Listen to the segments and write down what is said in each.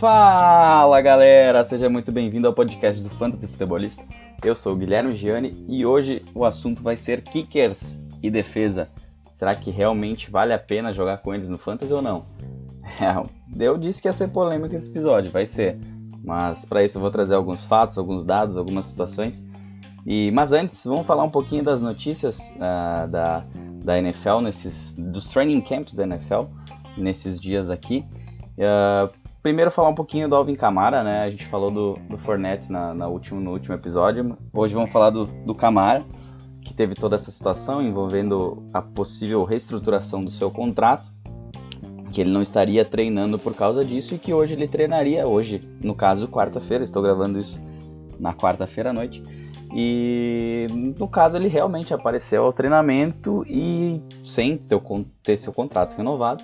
Fala galera, seja muito bem-vindo ao podcast do Fantasy Futebolista. Eu sou o Guilherme Gianni e hoje o assunto vai ser kickers e defesa. Será que realmente vale a pena jogar com eles no Fantasy ou não? É, eu disse que ia ser polêmico esse episódio, vai ser. Mas para isso eu vou trazer alguns fatos, alguns dados, algumas situações. E, mas antes, vamos falar um pouquinho das notícias uh, da, da NFL, nesses, dos training camps da NFL, nesses dias aqui. Uh, primeiro falar um pouquinho do Alvin Camara, né? A gente falou do, do Fournette na, na último, no último episódio. Hoje vamos falar do, do Camara, que teve toda essa situação envolvendo a possível reestruturação do seu contrato, que ele não estaria treinando por causa disso e que hoje ele treinaria, hoje, no caso, quarta-feira, estou gravando isso na quarta-feira à noite. E no caso ele realmente apareceu ao treinamento e sem ter, ter seu contrato renovado,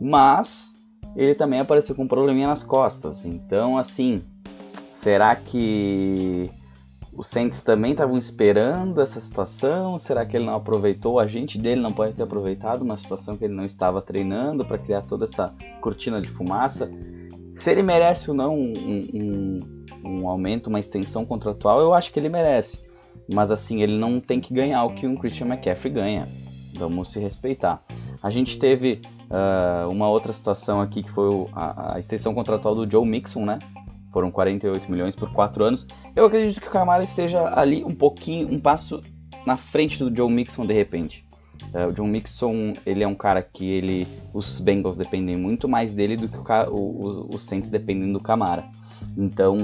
mas ele também apareceu com um probleminha nas costas. Então, assim, será que os Saints também estavam esperando essa situação? Será que ele não aproveitou? O agente dele não pode ter aproveitado uma situação que ele não estava treinando para criar toda essa cortina de fumaça? Se ele merece ou não um, um, um aumento, uma extensão contratual, eu acho que ele merece. Mas assim, ele não tem que ganhar o que um Christian McCaffrey ganha. Vamos se respeitar. A gente teve uh, uma outra situação aqui que foi a, a, extensão contratual do Joe Mixon, né? Foram 48 milhões por 4 anos. Eu acredito que o Camara esteja ali um pouquinho, um passo na frente do Joe Mixon de repente. Uh, o John Mixon, ele é um cara que ele, os Bengals dependem muito mais dele do que o, o, os Saints dependem do Camara. Então,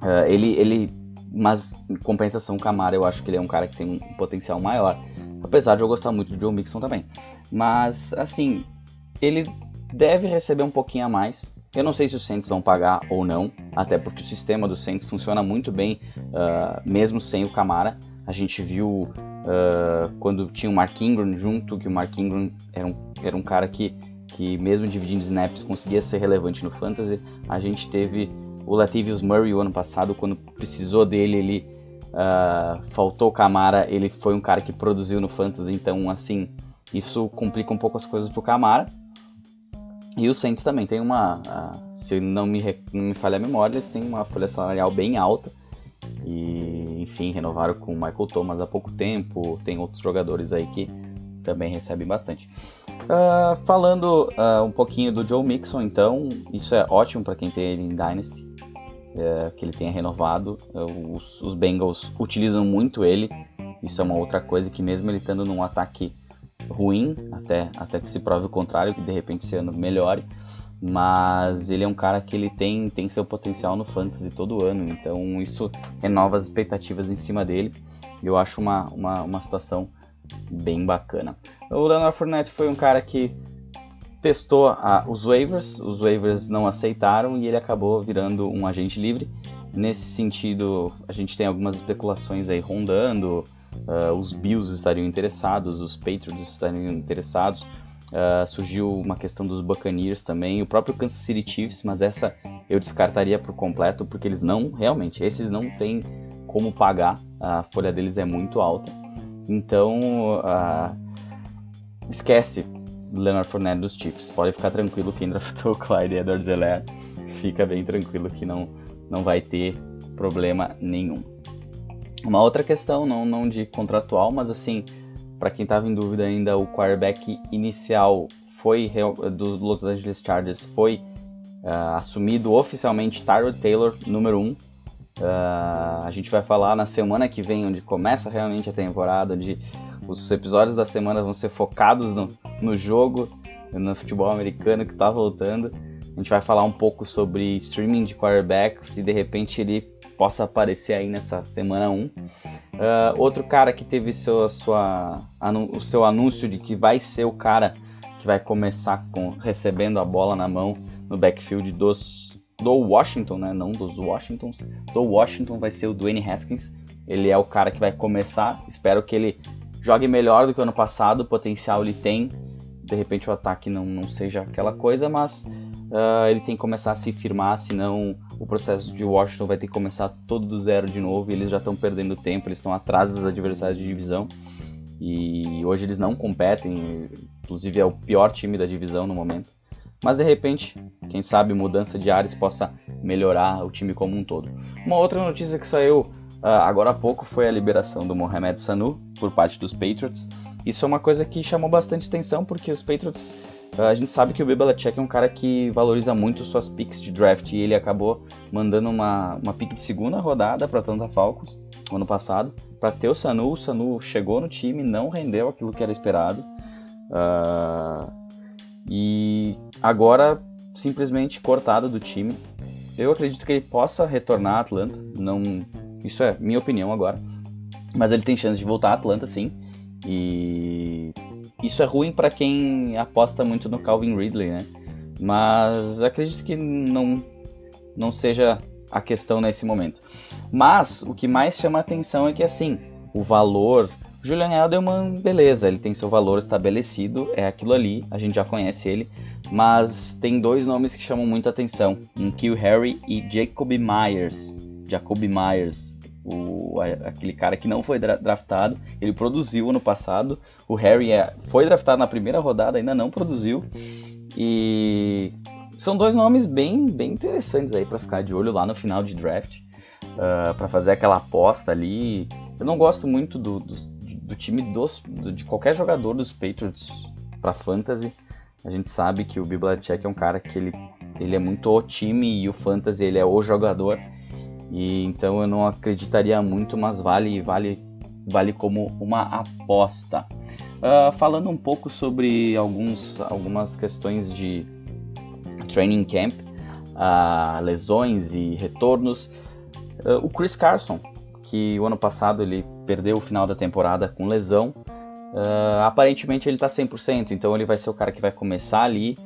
uh, ele, ele, mas em compensação, o Camara, eu acho que ele é um cara que tem um potencial maior. Apesar de eu gostar muito do John Mixon também. Mas, assim, ele deve receber um pouquinho a mais. Eu não sei se os Saints vão pagar ou não, até porque o sistema dos Saints funciona muito bem, uh, mesmo sem o Camara. A gente viu uh, quando tinha o Mark Ingram junto, que o Mark Ingram era um, era um cara que, que, mesmo dividindo snaps, conseguia ser relevante no Fantasy. A gente teve o Latavius Murray o ano passado, quando precisou dele, ele uh, faltou o Camara, ele foi um cara que produziu no Fantasy, então, assim, isso complica um pouco as coisas pro Camara. E o Saints também tem uma, uh, se não me, não me falha a memória, eles têm uma folha salarial bem alta. E, enfim, renovaram com o Michael Thomas há pouco tempo. Tem outros jogadores aí que também recebem bastante. Uh, falando uh, um pouquinho do Joe Mixon, então, isso é ótimo para quem tem ele em Dynasty, uh, que ele tenha renovado. Os, os, Bengals utilizam muito ele, isso é uma outra coisa que, mesmo ele estando num ataque ruim, até, até que se prove o contrário, que de repente esse ano melhore. Mas ele é um cara que ele tem, tem seu potencial no fantasy todo ano, então isso renova as expectativas em cima dele. Eu acho uma, uma, uma situação bem bacana. O Leonard Fournette foi um cara que testou a, os waivers, os waivers não aceitaram e ele acabou virando um agente livre. Nesse sentido, a gente tem algumas especulações aí rondando, uh, os Bills estariam interessados, os Patriots estariam interessados, uh, surgiu uma questão dos Buccaneers também, o próprio Kansas City Chiefs, mas essa eu descartaria por completo, porque eles não, realmente, esses não têm como pagar, a folha deles é muito alta. Então, uh, esquece Leonard Fournette dos Chiefs. Pode ficar tranquilo quem draftou o Clyde Edwards-Helaire. Fica bem tranquilo que não, não vai ter problema nenhum. Uma outra questão, não, não de contratual, mas assim, para quem estava em dúvida ainda, o quarterback inicial foi do Los Angeles Chargers foi uh, assumido oficialmente Tyrod Taylor, número 1. Um. Uh, a gente vai falar na semana que vem, onde começa realmente a temporada, onde os episódios da semana vão ser focados no, no jogo, no futebol americano que está voltando. A gente vai falar um pouco sobre streaming de quarterbacks e de repente ele possa aparecer aí nessa semana 1. Uh, ah, outro cara que teve seu, sua, o seu anúncio de que vai ser o cara que vai começar com recebendo a bola na mão no backfield dos do Washington, né? Não dos Washingtons. Do Washington vai ser o Dwayne Haskins. Ele é o cara que vai começar. Espero que ele jogue melhor do que o ano passado. O potencial ele tem. De repente o ataque não, não seja aquela coisa, mas uh, ele tem que começar a se firmar, senão o processo de Washington vai ter que começar todo do zero de novo e eles já estão perdendo tempo, eles estão atrás dos adversários de divisão e hoje eles não competem, inclusive é o pior time da divisão no momento. mas de repente, quem sabe mudança de ares possa melhorar o time como um todo. Uma outra notícia que saiu uh, agora há pouco foi a liberação do Mohamed Sanu por parte dos Patriots. Isso é uma coisa que chamou bastante atenção porque os Patriots, a gente sabe que o Bill é um cara que valoriza muito suas picks de draft e ele acabou mandando uma, uma pick de segunda rodada para Atlanta Falcons ano passado para ter o Sanu. O Sanu chegou no time, não rendeu aquilo que era esperado. Uh, e agora simplesmente cortado do time. Eu acredito que ele possa retornar a Atlanta. Não, isso é minha opinião agora. Mas ele tem chance de voltar a Atlanta, sim. E isso é ruim para quem aposta muito no Calvin Ridley, né? Mas acredito que não, não seja a questão nesse momento. Mas o que mais chama a atenção é que assim, o valor Julian Edelman, beleza, ele tem seu valor estabelecido, é aquilo ali, a gente já conhece ele, mas tem dois nomes que chamam muita atenção, um Kill Harry e Jacob Myers. Jacob Myers, o, aquele cara que não foi draftado, ele produziu ano passado, o Harry é, foi draftado na primeira rodada, ainda não produziu, e são dois nomes bem, bem interessantes aí para ficar de olho lá no final de draft, uh, ah, para fazer aquela aposta ali. Eu não gosto muito do, do, do time dos, do, de qualquer jogador dos Patriots para fantasy. A gente sabe que o Belichick é um cara que ele, ele é muito o time e o fantasy ele é o jogador. E então eu não acreditaria muito, mas vale vale vale como uma aposta. Uh, falando um pouco sobre alguns, algumas questões de training camp, uh, lesões e retornos. Uh, o Chris Carson, que o ano passado ele perdeu o final da temporada com lesão, aparentemente ele está 100%, então ele vai ser o cara que vai começar ali.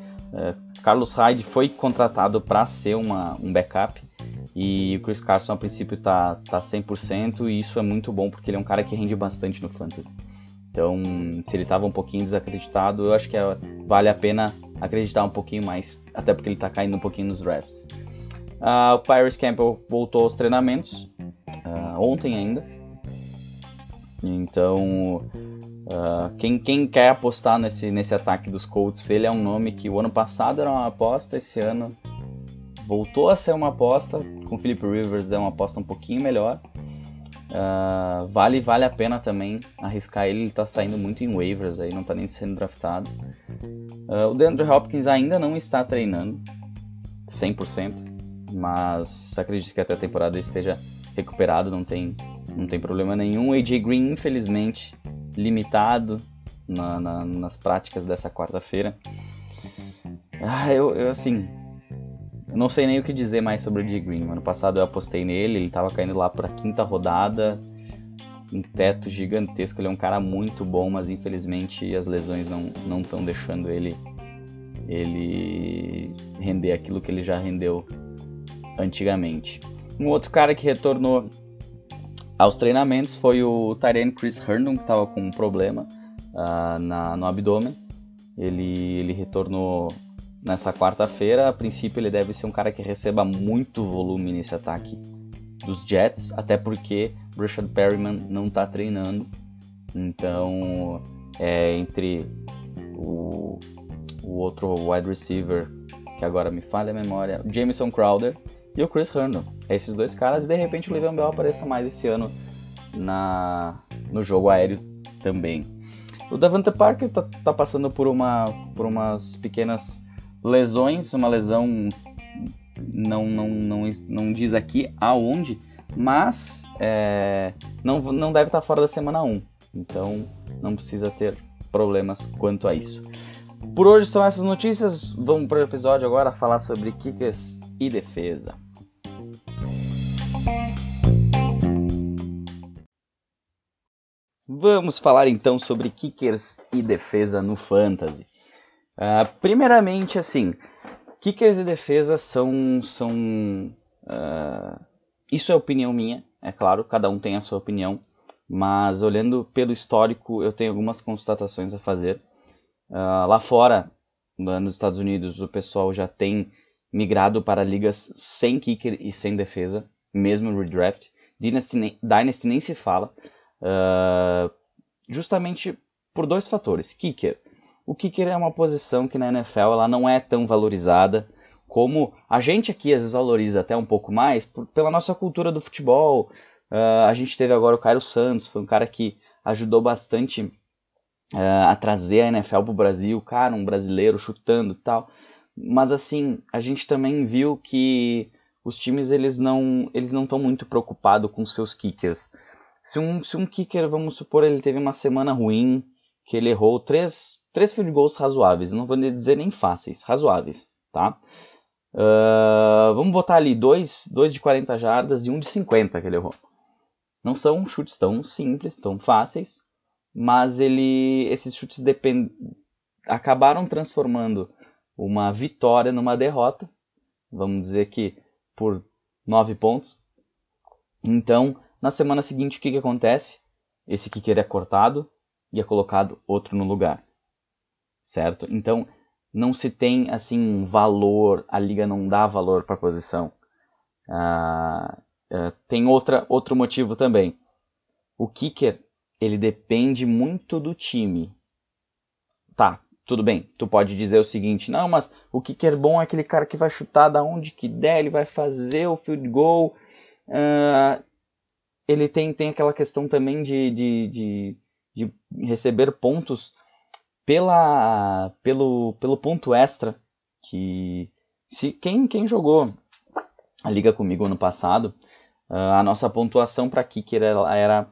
Carlos Hyde foi contratado para ser uma, um backup e o Chris Carson a princípio está tá 100% e isso é muito bom porque ele é um cara que rende bastante no fantasy. Então, se ele estava um pouquinho desacreditado, eu acho que é, vale a pena acreditar um pouquinho mais, até porque ele está caindo um pouquinho nos drafts. Uh, o Pirates Campbell voltou aos treinamentos uh, ontem ainda. Então, uh, quem, quem quer apostar nesse, nesse ataque dos Colts, ele é um nome que o ano passado era uma aposta, esse ano voltou a ser uma aposta. Com o Philip Rivers é uma aposta um pouquinho melhor. Uh, vale, vale a pena também arriscar ele, ele tá saindo muito em waivers aí, não tá nem sendo draftado. Uh, o DeAndre Hopkins ainda não está treinando 100%, mas acredito que até a temporada ele esteja recuperado, não tem, não tem problema nenhum. AJ Green, infelizmente, limitado na, na, nas práticas dessa quarta-feira. Ah, eu, eu assim, eu não sei nem o que dizer mais sobre o D. Green. Ano passado eu apostei nele, ele tava caindo lá pra quinta rodada, um teto gigantesco. Ele é um cara muito bom, mas infelizmente as lesões não estão deixando ele, ele render aquilo que ele já rendeu antigamente. Um outro cara que retornou aos treinamentos foi o Tyrene Chris Herndon, que estava com um problema uh, na, no abdômen. Ele, ele retornou nessa quarta-feira. A princípio, ele deve ser um cara que receba muito volume nesse ataque dos Jets, até porque Richard Perryman não está treinando. Então, é entre o, o outro wide receiver, que agora me falha a memória, Jameson Crowder e o Chris Herndon. Esses dois caras, e de repente o Le'Veon Bell apareça mais esse ano na, no jogo aéreo também. O Davante Parker tá, tá passando por, uma, por umas pequenas lesões, uma lesão não, não, não, não diz aqui aonde, mas é, não, não deve estar fora da semana 1. Então não precisa ter problemas quanto a isso. Por hoje são essas notícias. Vamos para o episódio agora falar sobre kickers e defesa. Vamos falar então sobre kickers e defesa no fantasy. Uh, primeiramente, assim, kickers e defesa são. são uh, isso é opinião minha, é claro, cada um tem a sua opinião, mas olhando pelo histórico, eu tenho algumas constatações a fazer. Uh, lá fora, nos Estados Unidos, o pessoal já tem migrado para ligas sem kicker e sem defesa, mesmo redraft. Dynasty, Dynasty nem se fala, justamente por dois fatores. Kicker, o kicker é uma posição que na NFL ela não é tão valorizada como a gente aqui às vezes valoriza até um pouco mais por, pela nossa cultura do futebol. Uh, a gente teve agora o Cairo Santos, foi um cara que ajudou bastante uh, a trazer a NFL para o Brasil, cara, um brasileiro chutando tal. Mas assim, a gente também viu que os times eles não eles não estão muito preocupados com seus kickers. Se um, se um kicker, vamos supor, ele teve uma semana ruim, que ele errou três, três field goals razoáveis, não vou dizer nem fáceis, razoáveis, tá? Uh, vamos botar ali dois, dois de 40 jardas e um de 50 que ele errou. Não são chutes tão simples, tão fáceis, mas ele, esses chutes depend, acabaram transformando uma vitória numa derrota. Vamos dizer que por 9 pontos. Então, na semana seguinte, o que, que acontece? Esse kicker é cortado e é colocado outro no lugar. Certo? Então, não se tem assim um valor, a liga não dá valor para a posição. Ah, ah, tem outra, outro motivo também. O kicker ele depende muito do time. Tá, tudo bem. Tu pode dizer o seguinte: não, mas o kicker bom é aquele cara que vai chutar da onde que der, ele vai fazer o field goal. Uh, ele tem, tem aquela questão também de, de, de, de receber pontos pela, pelo, pelo ponto extra que se quem, quem jogou a liga comigo ano passado uh, a nossa pontuação para kicker era, era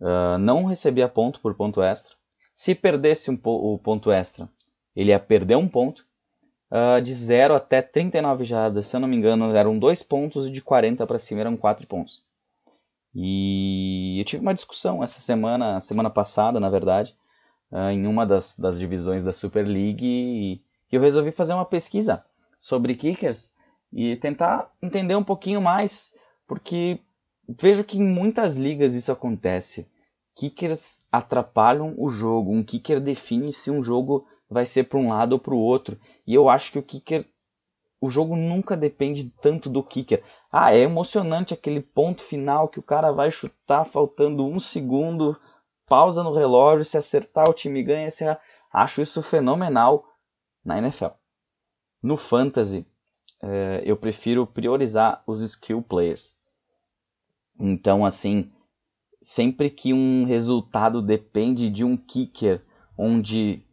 uh, não recebia ponto por ponto extra. Se perdesse um, o ponto extra ele ia perder um ponto uh, de 0 até 39 jardas se eu não me engano eram dois pontos e de 40 para cima eram quatro pontos. E eu tive uma discussão essa semana semana passada na verdade uh, em uma das, das divisões da Super League e eu resolvi fazer uma pesquisa sobre kickers e tentar entender um pouquinho mais, porque vejo que em muitas ligas isso acontece. Kickers atrapalham o jogo, um kicker define se um jogo vai ser para um lado ou para o outro. E eu acho que o kicker o jogo nunca depende tanto do kicker. Ah, é emocionante aquele ponto final que o cara vai chutar faltando um segundo pausa no relógio, se acertar o time ganha, se acho isso fenomenal na NFL. No fantasy, é, eu prefiro priorizar os skill players. Então, assim, sempre que um resultado depende de um kicker, onde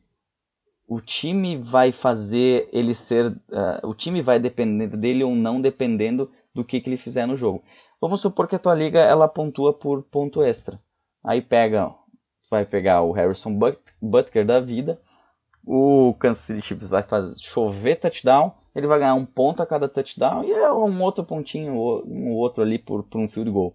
o time vai fazer ele ser, uh, o time vai depender dele ou não dependendo do que, que ele fizer no jogo. Vamos supor que a tua liga ela pontua por ponto extra. Aí pega vai pegar o Harrison Butker da vida, o Kansas City Chiefs vai fazer chover touchdown, ele vai ganhar um ponto a cada touchdown e é um outro pontinho, um outro ali por, por um field goal.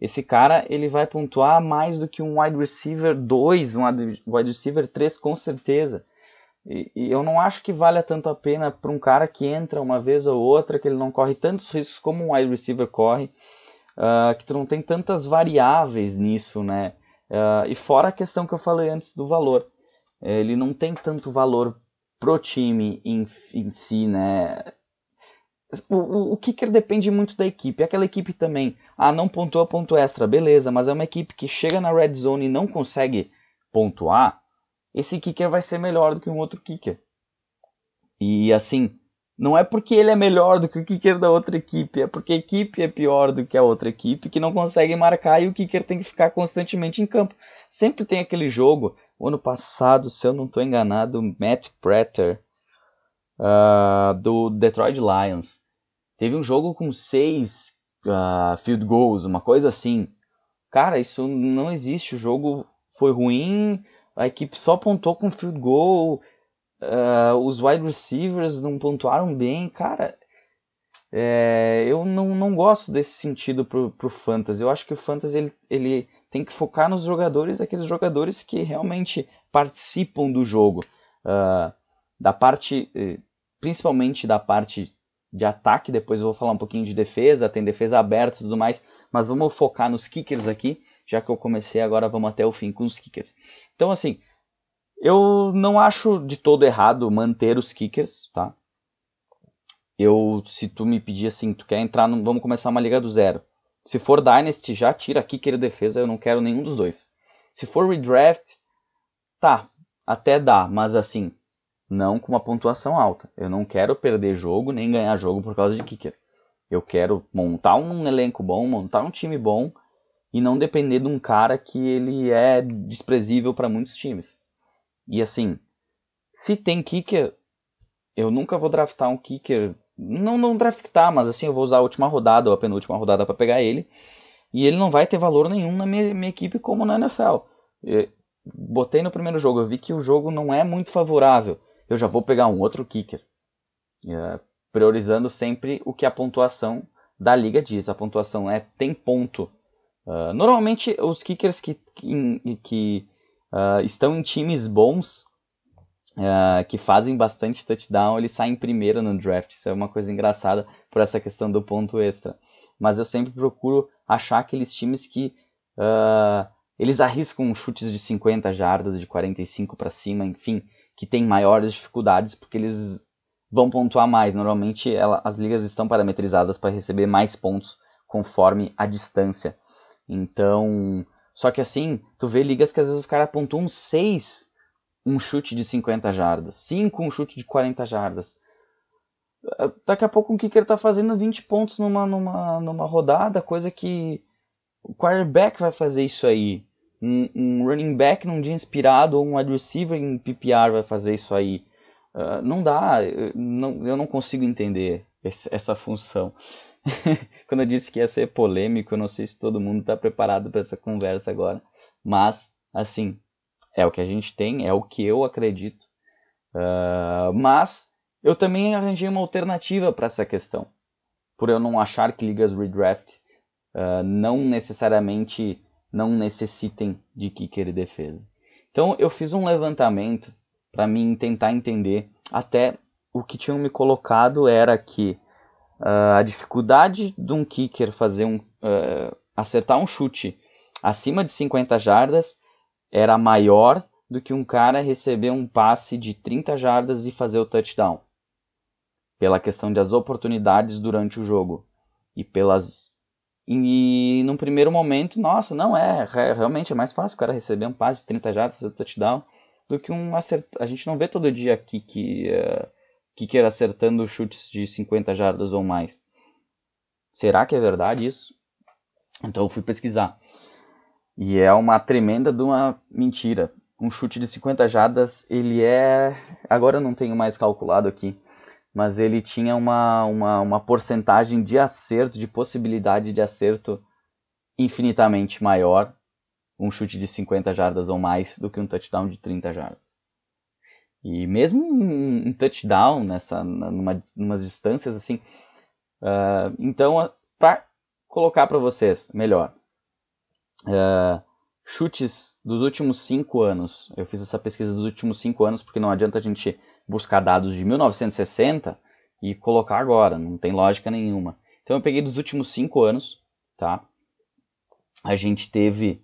Esse cara ele vai pontuar mais do que um wide receiver 2, um wide receiver 3 com certeza. E, e eu não acho que valha tanto a pena para um cara que entra uma vez ou outra, que ele não corre tantos riscos como um wide receiver corre, uh, que tu não tem tantas variáveis nisso, né? Uh, e fora a questão que eu falei antes do valor. Ele não tem tanto valor pro time em, em si, né? O, o, o, kicker depende muito da equipe. Aquela equipe também, ah, não pontua ponto extra, beleza, mas é uma equipe que chega na red zone e não consegue pontuar, esse kicker vai ser melhor do que um outro kicker. E assim, não é porque ele é melhor do que o kicker da outra equipe, é porque a equipe é pior do que a outra equipe que não consegue marcar e o kicker tem que ficar constantemente em campo. Sempre tem aquele jogo. O ano passado, se eu não estou enganado, Matt Prater uh, do Detroit Lions teve um jogo com seis uh, field goals, uma coisa assim. Cara, isso não existe. O jogo foi ruim, a equipe só pontou com field goal Uh, os wide receivers não pontuaram bem, cara. É, eu não, não gosto desse sentido pro, pro Fantasy. Eu acho que o Fantasy ele, ele tem que focar nos jogadores, aqueles jogadores que realmente participam do jogo. Uh, da parte, eh, principalmente da parte de ataque, depois eu vou falar um pouquinho de defesa, tem defesa aberta e tudo mais, mas vamos focar nos kickers aqui, já que eu comecei agora, vamos até o fim com os kickers. Então, assim, eu não acho de todo errado manter os kickers, tá? Eu, se tu me pedir assim, tu quer entrar, no, vamos começar uma liga do zero. Se for Dynasty, já tira kicker e defesa, eu não quero nenhum dos dois. Se for redraft, tá, até dá, mas assim, não com uma pontuação alta. Eu não quero perder jogo nem ganhar jogo por causa de kicker. Eu quero montar um elenco bom, montar um time bom e não depender de um cara que ele é desprezível para muitos times. E assim, se tem kicker, eu nunca vou draftar um kicker, não não draftar, mas assim eu vou usar a última rodada ou a penúltima rodada para pegar ele, e ele não vai ter valor nenhum na minha, minha equipe como na NFL. Eu botei no primeiro jogo, eu vi que o jogo não é muito favorável, eu já vou pegar um outro kicker. É, priorizando sempre o que a pontuação da liga diz. A pontuação é tem ponto Uh, normalmente os kickers que, que, que uh, estão em times bons, uh, que fazem bastante touchdown, eles saem primeiro no draft. Isso é uma coisa engraçada por essa questão do ponto extra. Mas eu sempre procuro achar aqueles times que eles arriscam chutes de 50 jardas, de 45 para cima, enfim, que tem maiores dificuldades porque eles vão pontuar mais. Normalmente ela, as ligas estão parametrizadas para receber mais pontos conforme a distância. Então, só que assim, tu vê ligas que às vezes os caras pontuam 6 um chute de 50 jardas, 5 um chute de 40 jardas. Ah, daqui a pouco um kicker tá fazendo 20 pontos numa, numa, numa rodada, coisa que o quarterback vai fazer isso aí. Um, um running back num dia inspirado ou um wide receiver em PPR vai fazer isso aí. Uh, não dá, eu não, eu não consigo entender essa função. Quando eu disse que ia ser polêmico, eu não sei se todo mundo está preparado para essa conversa agora. Mas, assim, é o que a gente tem, é o que eu acredito. Uh, mas eu também arranjei uma alternativa para essa questão. Por eu não achar que ligas redraft uh, não necessariamente não necessitem de kicker e defesa. Então eu fiz um levantamento para mim tentar entender. Até o que tinham me colocado era que Uh, a dificuldade de um kicker fazer um, uh, acertar um chute acima de 50 jardas era maior do que um cara receber um passe de 30 jardas e fazer o touchdown. Pela questão das oportunidades durante o jogo. E pelas. E, num primeiro momento, nossa, não é. Realmente é mais fácil o cara receber um passe de 30 jardas fazer o touchdown do que um acertar. A gente não vê todo dia aqui que. Uh, kicker acertando chutes de 50 jardas ou mais. Será que é verdade isso? Então eu fui pesquisar. E é uma tremenda de uma mentira. Um chute de 50 jardas, ele é. Agora eu não tenho mais calculado aqui, mas ele tinha uma, uma, uma porcentagem de acerto, de possibilidade de acerto infinitamente maior um chute de 50 jardas ou mais do que um touchdown de 30 jardas. E mesmo um touchdown nessa, numa, numas distâncias assim. Uh, então, para colocar para vocês melhor, uh, chutes dos últimos cinco anos. Eu fiz essa pesquisa dos últimos cinco anos porque não adianta a gente buscar dados de 1960 e colocar agora, não tem lógica nenhuma. Então eu peguei dos últimos cinco anos, tá? A gente teve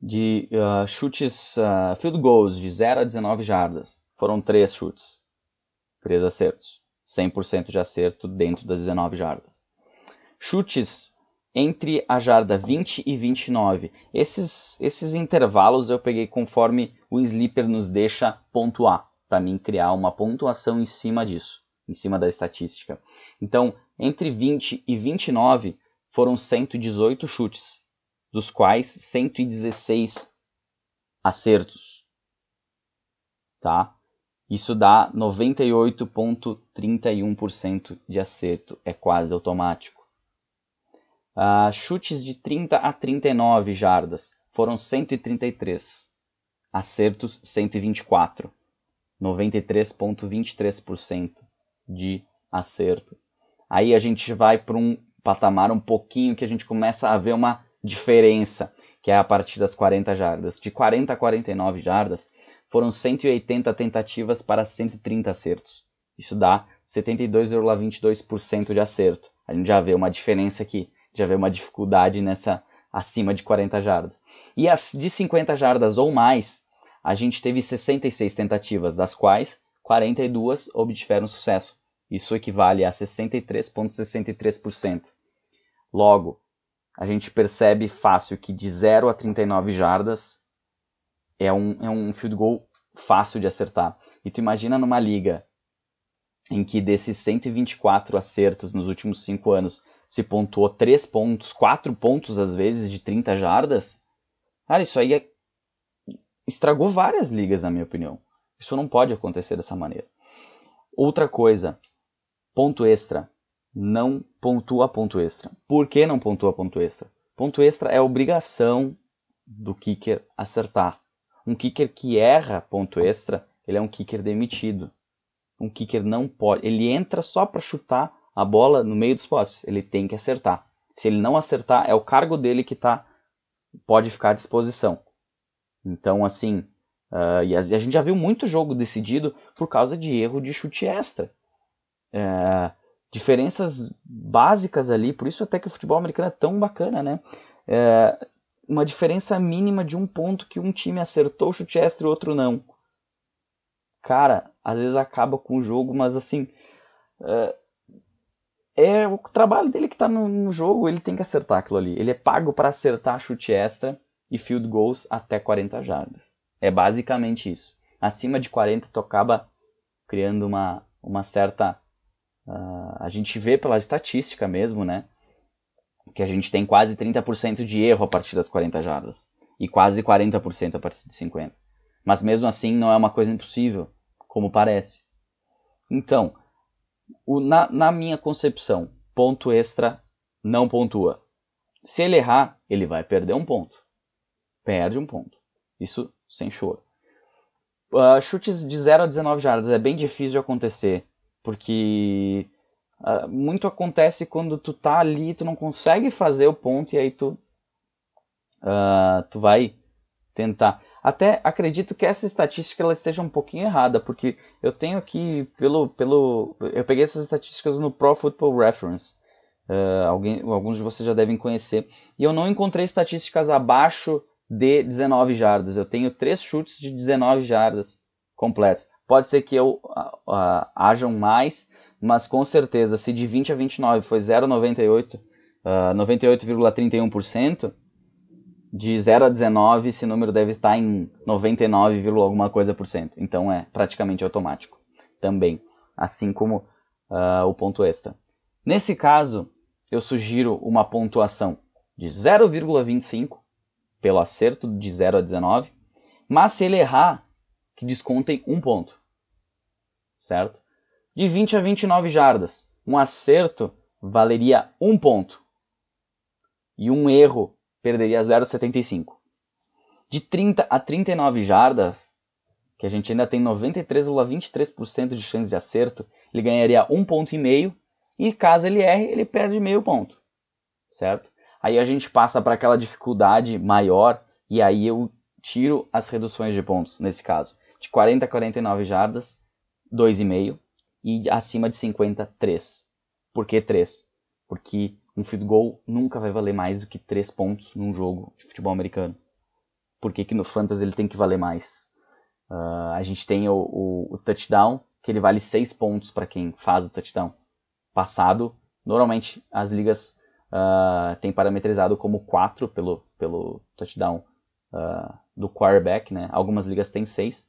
de uh, chutes, uh, field goals de 0 a 19 jardas, foram três chutes, três acertos, 100% de acerto dentro das 19 jardas. Chutes entre a jarda 20 e 29. Esses, esses intervalos eu peguei conforme o Sleeper nos deixa pontuar, para mim criar uma pontuação em cima disso, em cima da estatística. Então, entre 20 e 29 foram 118 chutes, dos quais 116 acertos. Tá? Isso dá 98,31% de acerto, é quase automático. Uh, chutes de 30 a 39 jardas foram 133, acertos 124, 93,23% de acerto. Aí a gente vai para um patamar um pouquinho que a gente começa a ver uma diferença, que é a partir das 40 jardas. De 40 a 49 jardas, foram 180 tentativas para 130 acertos. Isso dá 72,22% de acerto. A gente já vê uma diferença aqui, já vê uma dificuldade nessa acima de 40 jardas. E as de 50 jardas ou mais, a gente teve 66 tentativas, das quais 42 obtiveram sucesso. Isso equivale a 63,63%. Logo, a gente percebe fácil que de 0 a 39 jardas é um, é um field goal fácil de acertar. E tu imagina numa liga em que desses 124 acertos nos últimos 5 anos se pontuou 3 pontos, 4 pontos às vezes de 30 jardas, cara, isso aí é... estragou várias ligas, na minha opinião. Isso não pode acontecer dessa maneira. Outra coisa, ponto extra. Não pontua ponto extra. Por que não pontua ponto extra? Ponto extra é obrigação do kicker acertar. Um kicker que erra ponto extra, ele é um kicker demitido um kicker não pode. Ele entra só para chutar a bola no meio dos postes. Ele tem que acertar. Se ele não acertar, é o cargo dele que tá pode ficar à disposição. Então, assim, uh, e a, a, gente já viu muito jogo decidido por causa de erro de chute extra. Uh, diferenças básicas ali, por isso até que o futebol americano é tão bacana, né? Uh, uma diferença mínima de um ponto que um time acertou o chute extra e o outro não cara, às vezes acaba com o jogo, mas assim. É, é o trabalho dele que tá no, no, jogo, ele tem que acertar aquilo ali. Ele é pago para acertar chute extra e field goals até 40 jardas. É basicamente isso. Acima de 40 tu acaba criando uma, uma certa. Uh, a gente vê pela estatística mesmo, né? Que a gente tem quase 30% de erro a partir das 40 jardas. E quase 40% a partir de 50. Mas mesmo assim não é uma coisa impossível, como parece. Então, o, na, na minha concepção, ponto extra não pontua. Se ele errar, ele vai perder um ponto. Perde um ponto. Isso sem choro. Uh, chutes de 0 a 19 jardas é bem difícil de acontecer, porque uh, muito acontece quando tu tá ali, tu não consegue fazer o ponto e aí tu, uh, tu vai tentar. Até acredito que essa estatística ela esteja um pouquinho errada, porque eu tenho aqui pelo pelo eu peguei essas estatísticas no Pro Football Reference. Uh, alguém, alguns de vocês já devem conhecer. E eu não encontrei estatísticas abaixo de 19 jardas. Eu tenho três chutes de 19 jardas completos. Pode ser que eu hajam mais, mas com certeza, se de 20 a 29 foi 0,98, uh, 98,31%, de 0 a 19, esse número deve estar em 99, alguma coisa por cento. Então é praticamente automático também, assim como uh, o ponto extra. Nesse caso, eu sugiro uma pontuação de 0,25 pelo acerto de 0 a 19, mas se ele errar, que descontem um ponto, certo? De 20 a 29 jardas, um acerto valeria um ponto e um erro perderia 0,75. De 30 a 39 jardas, que a gente ainda tem 93,23% de chance de acerto, ele ganharia um ponto e meio, e caso ele erre, ele perde meio ponto, certo? Aí a gente passa para aquela dificuldade maior, e aí eu tiro as reduções de pontos, nesse caso. De 40 a 49 jardas, 2,5, e acima de 50, 3. Por que 3? Porque um field goal nunca vai valer mais do que 3 pontos num jogo de futebol americano. Por que, que no Fantasy ele tem que valer mais? Uh, a gente tem o, o, o, touchdown, que ele vale 6 pontos para quem faz o touchdown. Passado, normalmente as ligas uh, têm parametrizado como 4 pelo, pelo touchdown uh, do quarterback, né? Algumas ligas têm 6.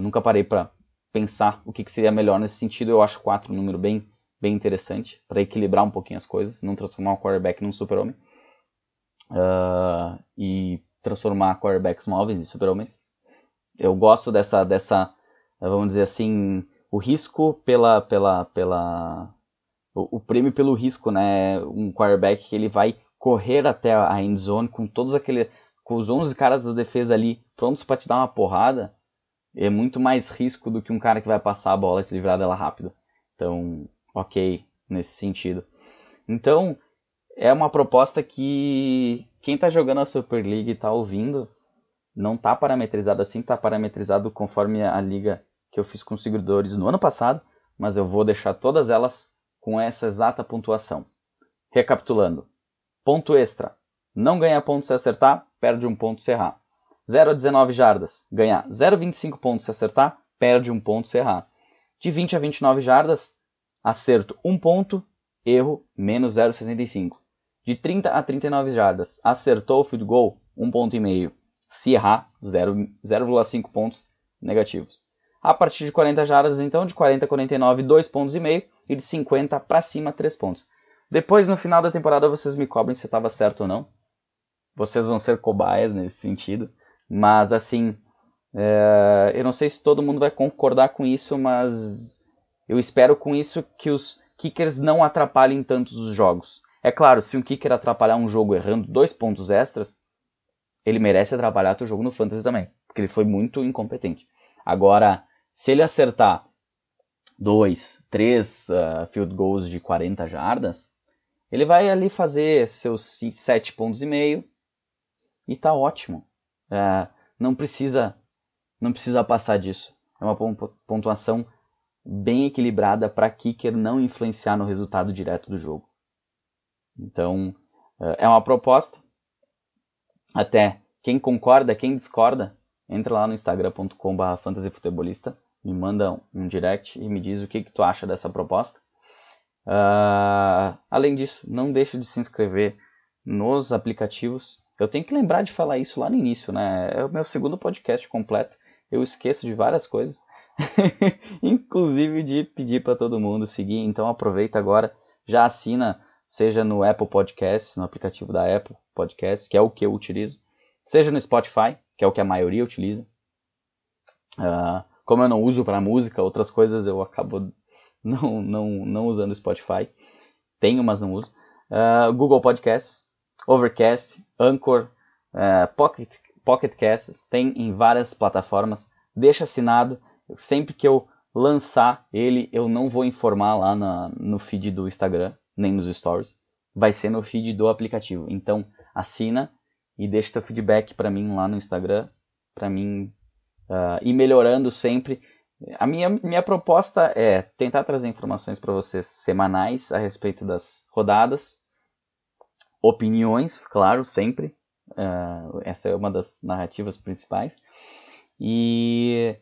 nunca parei para pensar o que, que seria melhor nesse sentido. Eu acho 4 um número bem bem interessante para equilibrar um pouquinho as coisas, não transformar o quarterback num super-homem uh, e transformar quarterbacks móveis em super-homens. Eu gosto dessa, dessa, vamos dizer assim, o risco pela, pela, pela, o, o prêmio pelo risco, né? Um quarterback que ele vai correr até a end zone com todos aquele, com os 11 caras da defesa ali prontos para te dar uma porrada, é muito mais risco do que um cara que vai passar a bola e se livrar dela rápido. Então, ok nesse sentido. Então, é uma proposta que quem está jogando a Super League e está ouvindo não está parametrizado assim, está parametrizado conforme a liga que eu fiz com os seguidores no ano passado, mas eu vou deixar todas elas com essa exata pontuação. Recapitulando: ponto extra, não ganha ponto se acertar, perde um ponto se errar. 0 a 19 jardas, ganhar 0,25 pontos se acertar, perde um ponto se errar. De 20 a 29 jardas, acerto 1 ponto, erro menos 0,75. De 30 a 39 jardas, acertou o field goal, 1 ponto e meio. Se errar, 0,5 pontos, negativos. A partir de 40 jardas, então, de 40 a 49, 2 pontos e meio, e de 50 para cima, 3 pontos. Depois, no final da temporada, vocês me cobrem se estava certo ou não. Vocês vão ser cobaias nesse sentido. Mas, assim, é, eu não sei se todo mundo vai concordar com isso, mas eu espero com isso que os kickers não atrapalhem tantos os jogos. É claro, se um kicker atrapalhar um jogo errando dois pontos extras, ele merece atrapalhar teu jogo no fantasy também, porque ele foi muito incompetente. Agora, se ele acertar dois, três uh, field goals de 40 jardas, ele vai ali fazer seus sete pontos e meio e tá ótimo. Uh, não precisa não precisa passar disso. É uma pontuação bem equilibrada para kicker não influenciar no resultado direto do jogo. Então, é uma proposta. Até quem concorda, quem discorda, entra lá no instagram.com.br fantasyfutebolista, me manda um direct e me diz o que, que tu acha dessa proposta. Uh, além disso, não deixe de se inscrever nos aplicativos. Eu tenho que lembrar de falar isso lá no início, né? É o meu segundo podcast completo. Eu esqueço de várias coisas, inclusive de pedir para todo mundo seguir. Então aproveita agora, já assina seja no Apple Podcasts, no aplicativo da Apple Podcasts, que é o que eu utilizo, seja no Spotify, que é o que a maioria utiliza. Uh, como eu não uso para música, outras coisas eu acabo não, não, não usando Spotify. Tenho, mas não uso. Uh, Google Podcasts, Overcast, Anchor, uh, Pocket, Pocket Casts, tem em várias plataformas. Deixa assinado. Sempre que eu lançar ele, eu não vou informar lá na, no feed do Instagram nem nos stories, vai ser no feed do aplicativo. Então, assina e deixa teu feedback para mim lá no Instagram, para mim uh, ir melhorando sempre. A minha, minha proposta é tentar trazer informações para vocês semanais a respeito das rodadas, opiniões, claro, sempre. Uh, essa é uma das narrativas principais. E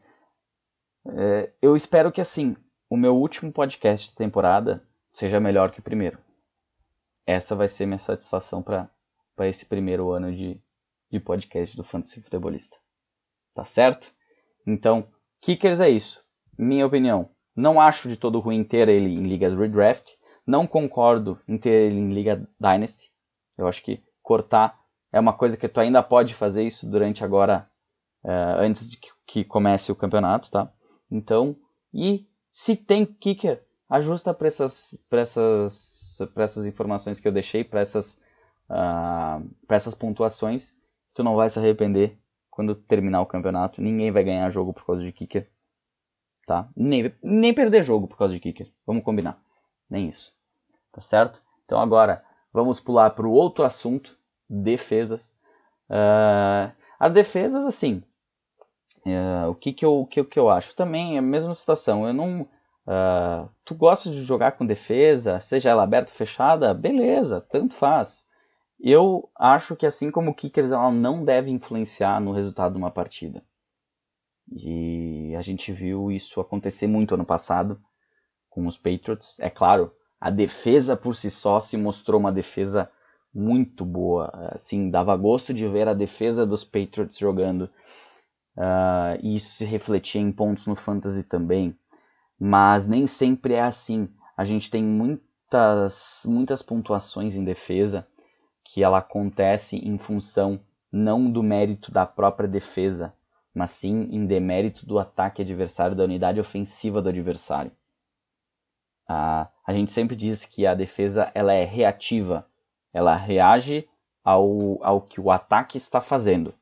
uh, eu espero que assim, o meu último podcast de temporada seja melhor que o primeiro. Essa vai ser minha satisfação para esse primeiro ano de, de podcast do Fantasy Futebolista. Tá certo? Então, Kickers é isso. Minha opinião. Não acho de todo ruim ter ele em ligas redraft. Não concordo em ter ele em liga Dynasty. Eu acho que cortar é uma coisa que tu ainda pode fazer isso durante agora, uh, antes de que, que comece o campeonato, tá? Então, e se tem kicker, ajusta para essas, essas, essas informações que eu deixei, para essas, uh, essas pontuações. Tu não vai se arrepender quando terminar o campeonato. Ninguém vai ganhar jogo por causa de kicker. Tá? Nem, nem perder jogo por causa de kicker. Vamos combinar. Nem isso. Tá certo? Então agora vamos pular para o outro assunto: defesas. Uh, as defesas, assim. Uh, o que, que, eu, que, que eu acho? Também é a mesma situação. Eu não Uh, tu gosta de jogar com defesa, seja ela aberta ou fechada, beleza, tanto faz. Eu acho que assim como o Kickers ela não deve influenciar no resultado de uma partida. E a gente viu isso acontecer muito ano passado com os Patriots. É claro, a defesa por si só se mostrou uma defesa muito boa. Assim, dava gosto de ver a defesa dos Patriots jogando. Uh, e isso se refletia em pontos no fantasy também mas nem sempre é assim. A gente tem muitas, muitas pontuações em defesa que ela acontece em função não do mérito da própria defesa, mas sim em demérito do ataque adversário, da unidade ofensiva do adversário. Ah, a gente sempre diz que a defesa ela é reativa, ela reage ao, ao que o ataque está fazendo.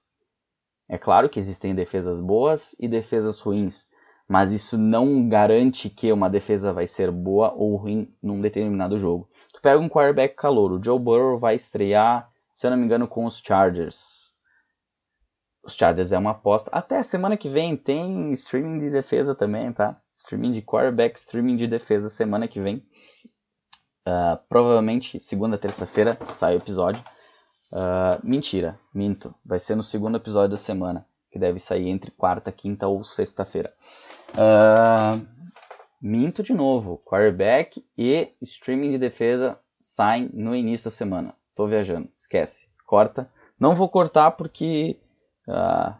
É claro que existem defesas boas e defesas ruins, mas isso não garante que uma defesa vai ser boa ou ruim num determinado jogo. Tu pega um quarterback calor, o Joe Burrow vai estrear, se eu não me engano, com os Chargers. Os Chargers é uma aposta. Até semana que vem tem streaming de defesa também, tá? Streaming de quarterback, streaming de defesa semana que vem. Uh, provavelmente segunda, terça-feira sai o episódio. Uh, mentira, minto. Vai ser no segundo episódio da semana, que deve sair entre quarta, quinta ou sexta-feira. Uh, minto de novo. Quarterback e streaming de defesa saem no início da semana. Tô viajando. Esquece. Corta. Não vou cortar porque uh,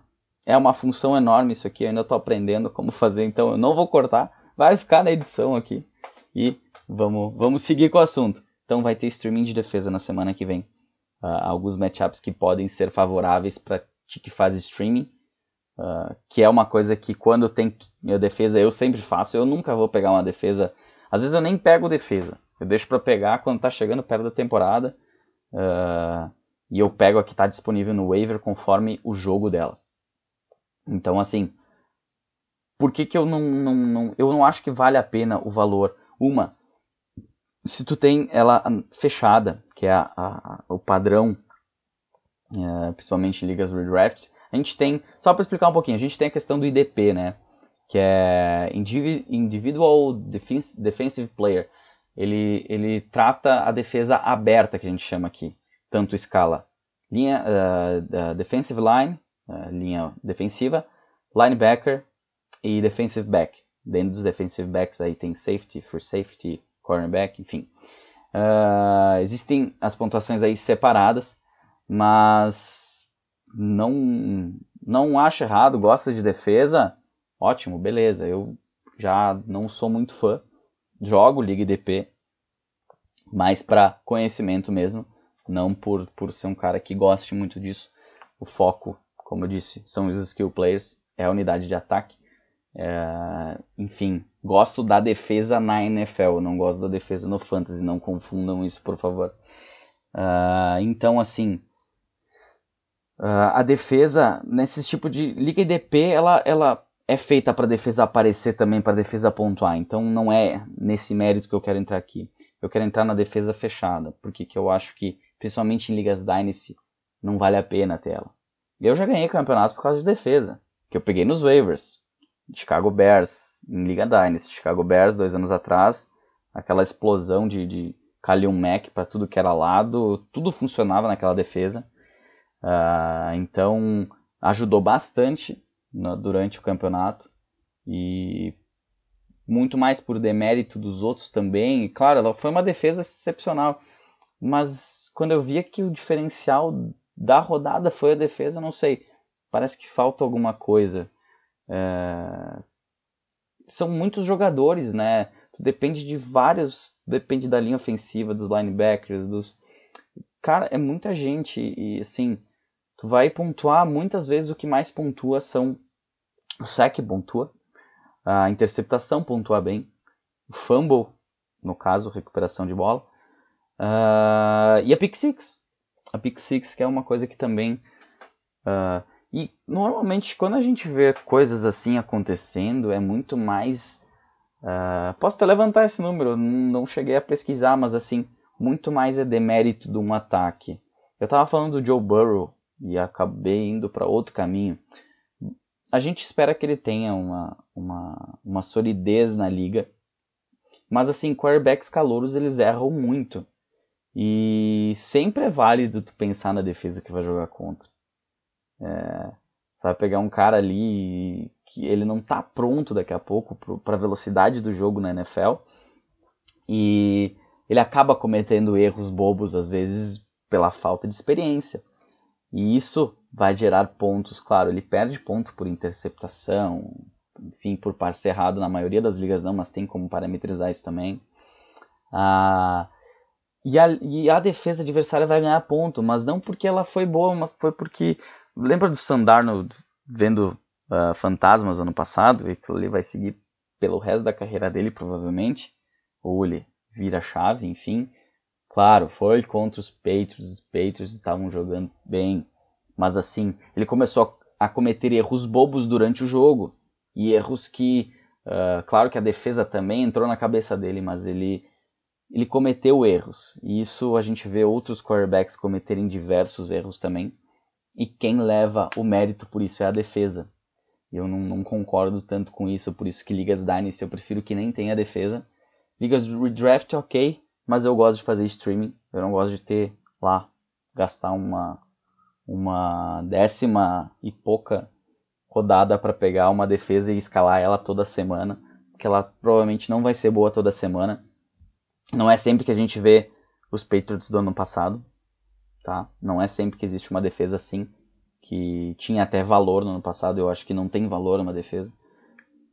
é uma função enorme isso aqui, eu ainda estou aprendendo como fazer, então eu não vou cortar, vai ficar na edição aqui. E vamos, vamos seguir com o assunto. Então vai ter streaming de defesa na semana que vem. Uh, alguns matchups que podem ser favoráveis para ti que faz streaming, uh, que é uma coisa que quando tem a defesa eu sempre faço, eu nunca vou pegar uma defesa, às vezes eu nem pego defesa, eu deixo para pegar quando está chegando perto da temporada, uh, e eu pego a que está disponível no waiver conforme o jogo dela. Então, assim, por que, que eu não, não, não, eu não acho que vale a pena o valor? Uma, se tu tem ela fechada, que é a, a, o padrão, é, principalmente em ligas redraft, a gente tem, só para explicar um pouquinho, a gente tem a questão do IDP, né? Que é Individual Defensive Player. Ele, ele trata a defesa aberta, que a gente chama aqui tanto escala linha uh, defensive line, linha defensiva, linebacker e defensive back. Dentro dos defensive backs aí tem safety, for safety, cornerback, enfim. Uh, existem as pontuações aí separadas, mas não não acho errado, gosta de defesa, ótimo, beleza. Eu já não sou muito fã, jogo Liga DP, mais para conhecimento mesmo não por, por ser um cara que goste muito disso. O foco, como eu disse, são os skill players, é a unidade de ataque. É, enfim, gosto da defesa na NFL, não gosto da defesa no fantasy, não confundam isso, por favor. Uh, então, assim, uh, a defesa, nesse tipo de liga IDP, ela, ela é feita para defesa aparecer também, para defesa pontuar. Então, não é nesse mérito que eu quero entrar aqui. Eu quero entrar na defesa fechada, porque que eu acho que principalmente em ligas Dynasty, não vale a pena ter ela. Eu já ganhei campeonato por causa de defesa, que eu peguei nos waivers. Chicago Bears, em Liga Dynasty. Chicago Bears, dois anos atrás, aquela explosão de, de Khalil Mack para tudo que era lado, tudo funcionava naquela defesa. Uh, então, ajudou bastante durante o campeonato. E muito mais por demérito dos outros também. E, claro, ela foi uma defesa excepcional. Mas quando eu via que o diferencial da rodada foi a defesa, não sei. Parece que falta alguma coisa. É... São muitos jogadores, né? Depende de vários. Depende da linha ofensiva, dos linebackers, dos. Cara, é muita gente. E assim, tu vai pontuar. Muitas vezes o que mais pontua são. O sec pontua. A interceptação pontua bem. O fumble, no caso, recuperação de bola. Uh, e a Pick Six. A Pick Six, que é uma coisa que também. Uh, e normalmente, quando a gente vê coisas assim acontecendo, é muito mais. Uh, posso até levantar esse número, não cheguei a pesquisar, mas assim, muito mais é demérito de um ataque. Eu tava falando do Joe Burrow e acabei indo para outro caminho. A gente espera que ele tenha uma, uma, uma solidez na liga, mas assim, quarterbacks calouros eles erram muito. E sempre é válido tu pensar na defesa que vai jogar contra. É, vai pegar um cara ali que ele não tá pronto daqui a pouco para a velocidade do jogo na NFL e ele acaba cometendo erros bobos às vezes pela falta de experiência. E isso vai gerar pontos, claro, ele perde ponto por interceptação, enfim, por passe errado na maioria das ligas não, mas tem como parametrizar isso também. Ah, e a, e a defesa adversária vai ganhar ponto, mas não porque ela foi boa, mas foi porque. Lembra do Sandarno vendo uh, Fantasmas ano passado? E aquilo ali vai seguir pelo resto da carreira dele, provavelmente. Ou ele vira chave, enfim. Claro, foi contra os Patriots, os Patriots estavam jogando bem. Mas assim, ele começou a cometer erros bobos durante o jogo. E erros que, uh, claro que a defesa também entrou na cabeça dele, mas ele ele cometeu erros. E isso a gente vê outros quarterbacks cometerem diversos erros também. E quem leva o mérito por isso é a defesa. Eu não, não concordo tanto com isso, por isso que ligas Dynasty eu prefiro que nem tenha defesa. Ligas Redraft, ok, mas eu gosto de fazer streaming. Eu não gosto de ter lá, gastar uma, uma décima e pouca rodada para pegar uma defesa e escalar ela toda semana. Porque ela provavelmente não vai ser boa toda semana. Não é sempre que a gente vê os Patriots do ano passado, tá? Não é sempre que existe uma defesa assim, que tinha até valor no ano passado, eu acho que não tem valor uma defesa.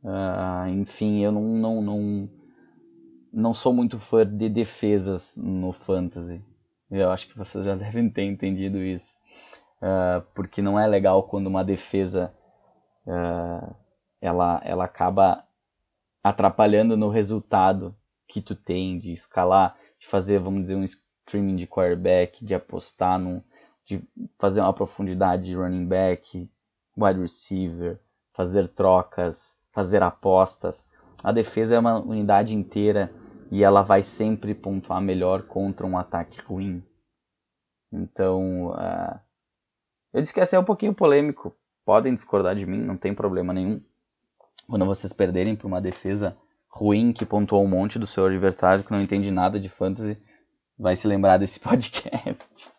Uh, enfim, eu não, não, não, não sou muito fã de defesas no fantasy. Eu acho que vocês já devem ter entendido isso. Uh, porque não é legal quando uma defesa uh, ela, ela acaba atrapalhando no resultado que tu tem de escalar, de fazer, vamos dizer, um streaming de quarterback, de apostar num, de fazer uma profundidade de running back, wide receiver, fazer trocas, fazer apostas. A defesa é uma unidade inteira e ela vai sempre pontuar melhor contra um ataque ruim. Então, uh, eu disse que ia ser um pouquinho polêmico. Podem discordar de mim, não tem problema nenhum. Quando vocês perderem por uma defesa ruim que pontuou um monte do seu adversário que não entende nada de fantasy, vai se lembrar desse podcast.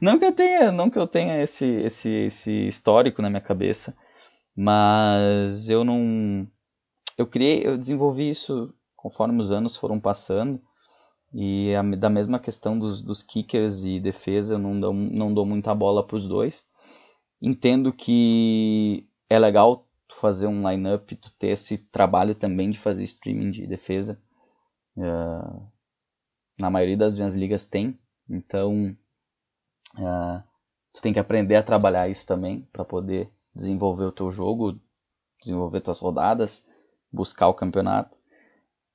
não que eu tenha, não que eu tenha esse, esse, esse histórico na minha cabeça, mas eu não eu criei, eu desenvolvi isso conforme os anos foram passando e a, da mesma questão dos, dos kickers e defesa eu não dou, não dou muita bola para os dois. Entendo que é legal tu fazer um lineup, tu ter esse trabalho também de fazer streaming de defesa. Uh, na maioria das minhas ligas tem, então Uh, tu tem que aprender a trabalhar isso também para poder desenvolver o teu jogo, desenvolver tuas rodadas, buscar o campeonato.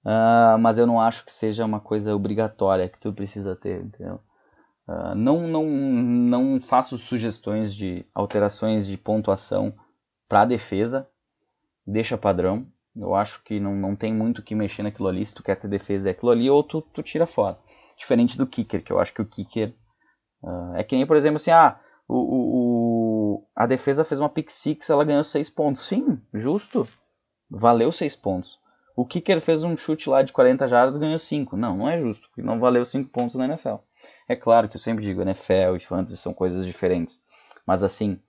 Uh, mas eu não acho que seja uma coisa obrigatória que tu precisa ter, entendeu? Uh, não, não, não faço sugestões de alterações de pontuação para defesa, deixa padrão. Eu acho que não, não tem muito que mexer naquilo ali. Se tu quer ter defesa é aquilo ali, ou tu, tu tira fora. Diferente do kicker, que eu acho que o kicker Uh, é que nem, por exemplo, assim, ah, o, o, a defesa fez uma pick six, ela ganhou 6 pontos. Sim, justo. Valeu 6 pontos. O kicker fez um chute lá de 40 jardas ganhou 5. Não, não é justo, porque não valeu 5 pontos na NFL. É claro que eu sempre digo, NFL e fantasy são coisas diferentes. Mas assim,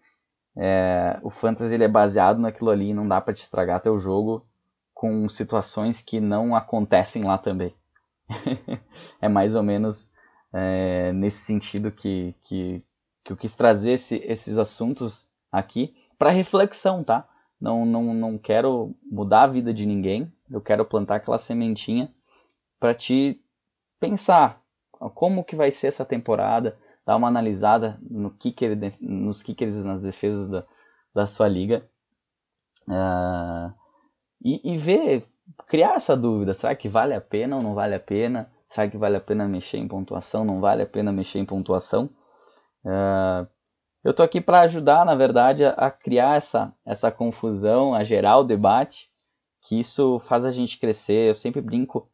é, o fantasy ele é baseado naquilo ali não dá para te estragar teu jogo com situações que não acontecem lá também. é mais ou menos é, nesse sentido que, que, que eu quis trazer esse, esses assuntos aqui para reflexão, tá? Não, não, não quero mudar a vida de ninguém, eu quero plantar aquela sementinha para te pensar como que vai ser essa temporada, dar uma analisada no kicker, nos kickers nas defesas da, da sua liga uh, e, e ver, criar essa dúvida, será que vale a pena ou não vale a pena? Será que vale a pena mexer em pontuação? Não vale a pena mexer em pontuação? Uh, eu estou aqui para ajudar, na verdade, a, a, criar essa, essa confusão, a gerar o debate, que isso faz a gente crescer. Eu sempre brinco,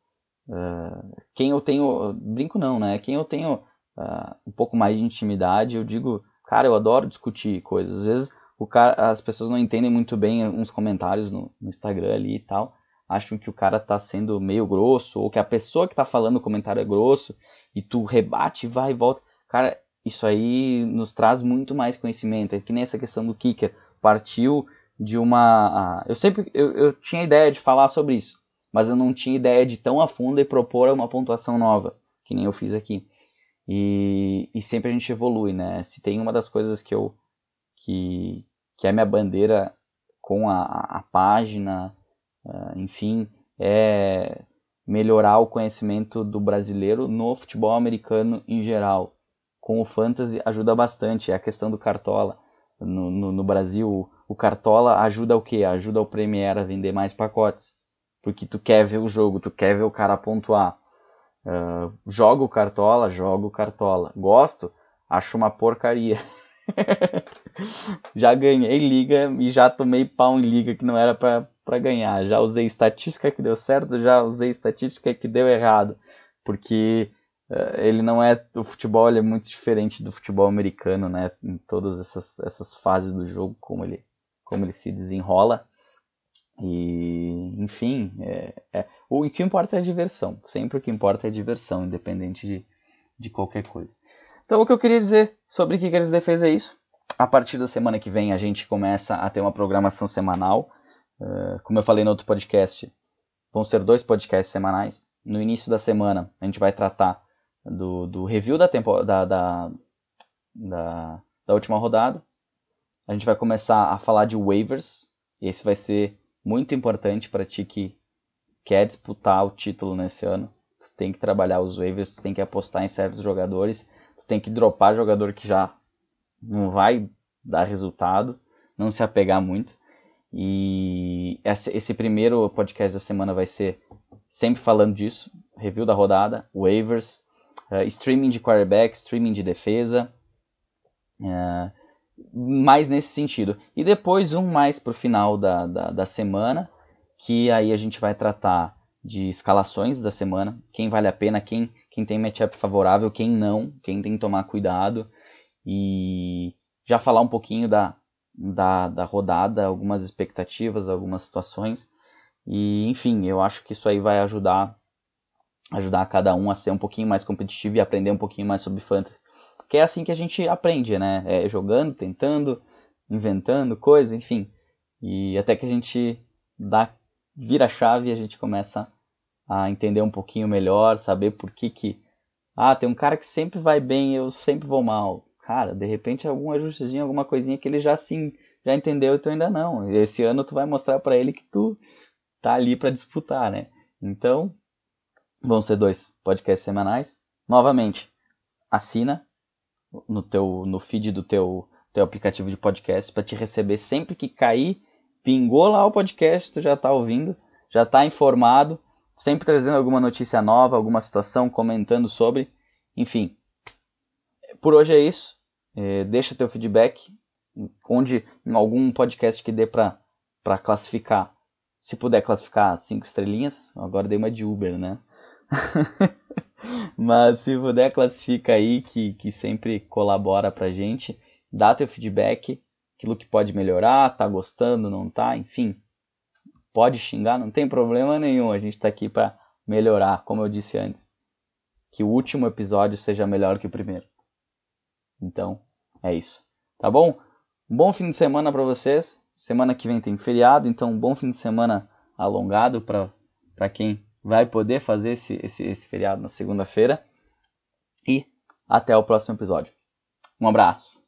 uh, quem eu tenho, brinco não, né? Quem eu tenho uh, um pouco mais de intimidade, eu digo, cara, eu adoro discutir coisas. Às vezes cara, as pessoas não entendem muito bem uns comentários no, no Instagram ali e tal acham que o cara tá sendo meio grosso, ou que a pessoa que tá falando o comentário é grosso, e tu rebate, vai e volta. Cara, isso aí nos traz muito mais conhecimento. É que nem essa questão do kicker. Partiu de uma. Eu sempre eu, eu tinha ideia de falar sobre isso, mas eu não tinha ideia de tão a fundo e propor uma pontuação nova, que nem eu fiz aqui. E, e sempre a gente evolui, né? Se tem uma das coisas que eu. que, que é minha bandeira com a, a página, uh, enfim, é melhorar o conhecimento do brasileiro no futebol americano em geral. Com o fantasy ajuda bastante, é a questão do cartola. No, no, no Brasil, o cartola ajuda o quê? Ajuda o Premier a vender mais pacotes. Porque tu quer ver o jogo, tu quer ver o cara pontuar. Uh, joga o cartola, joga o cartola. Gosto? Acho uma porcaria. já ganhei liga e já tomei pau em liga que não era para ganhar. Já usei estatística que deu certo, já usei estatística que deu errado, porque uh, ele não é o futebol é muito diferente do futebol americano, né? Em todas essas, essas fases do jogo, como ele como ele se desenrola. E, enfim, é, é, o que importa é a diversão. Sempre o que importa é a diversão, independente de, de qualquer coisa. Então, o que eu queria dizer sobre Kickers Defesa é isso. A partir da semana que vem, a gente começa a ter uma programação semanal. Uh, como eu falei no outro podcast, vão ser dois podcasts semanais. No início da semana, a gente vai tratar do, do review da, tempo, da, da, da, da última rodada. a gente vai começar a falar de waivers. Esse vai ser muito importante para ti que quer disputar o título nesse ano. Tu tem que trabalhar os waivers, tu tem que apostar em certos jogadores, tu tem que dropar jogador que já não vai dar resultado, não se apegar muito. E esse primeiro podcast da semana vai ser sempre falando disso, review da rodada, waivers, uh, streaming de quarterback, streaming de defesa, uh, mais nesse sentido. E depois um mais para o final da, da, da semana, que aí a gente vai tratar de escalações da semana, quem vale a pena, quem, quem tem matchup favorável, quem não, quem tem que tomar cuidado, e já falar um pouquinho da, da, da rodada, algumas expectativas, algumas situações. E, enfim, eu acho que isso aí vai ajudar ajudar cada um a ser um pouquinho mais competitivo e aprender um pouquinho mais sobre fantasy. Que é assim que a gente aprende, né? É jogando, tentando, inventando coisa, enfim. E até que a gente dá vira a chave e a gente começa a entender um pouquinho melhor, saber por que que ah, tem um cara que sempre vai bem, eu sempre vou mal cara, de repente algum ajustezinho, alguma coisinha que ele já sim, já entendeu e tu ainda não. Esse ano tu vai mostrar para ele que tu tá ali para disputar, né? Então, vão ser dois podcasts semanais. Novamente, assina no teu no feed do teu teu aplicativo de podcast para te receber sempre que cair, pingou lá o podcast, tu já tá ouvindo, já tá informado, sempre trazendo alguma notícia nova, alguma situação, comentando sobre, enfim. Por hoje é isso. É, deixa teu feedback, onde em algum podcast que dê para classificar, se puder classificar cinco estrelinhas, agora dei uma de Uber, né? Mas se puder, classifica aí, que, que sempre colabora pra gente. Dá teu feedback, aquilo que pode melhorar, tá gostando, não tá, enfim. Pode xingar, não tem problema nenhum, a gente tá aqui para melhorar, como eu disse antes. Que o último episódio seja melhor que o primeiro. Então, é isso. Tá bom? Um bom fim de semana para vocês. Semana que vem tem feriado, então um bom fim de semana alongado para quem vai poder fazer esse, esse, esse feriado na segunda-feira. E até o próximo episódio. Um abraço.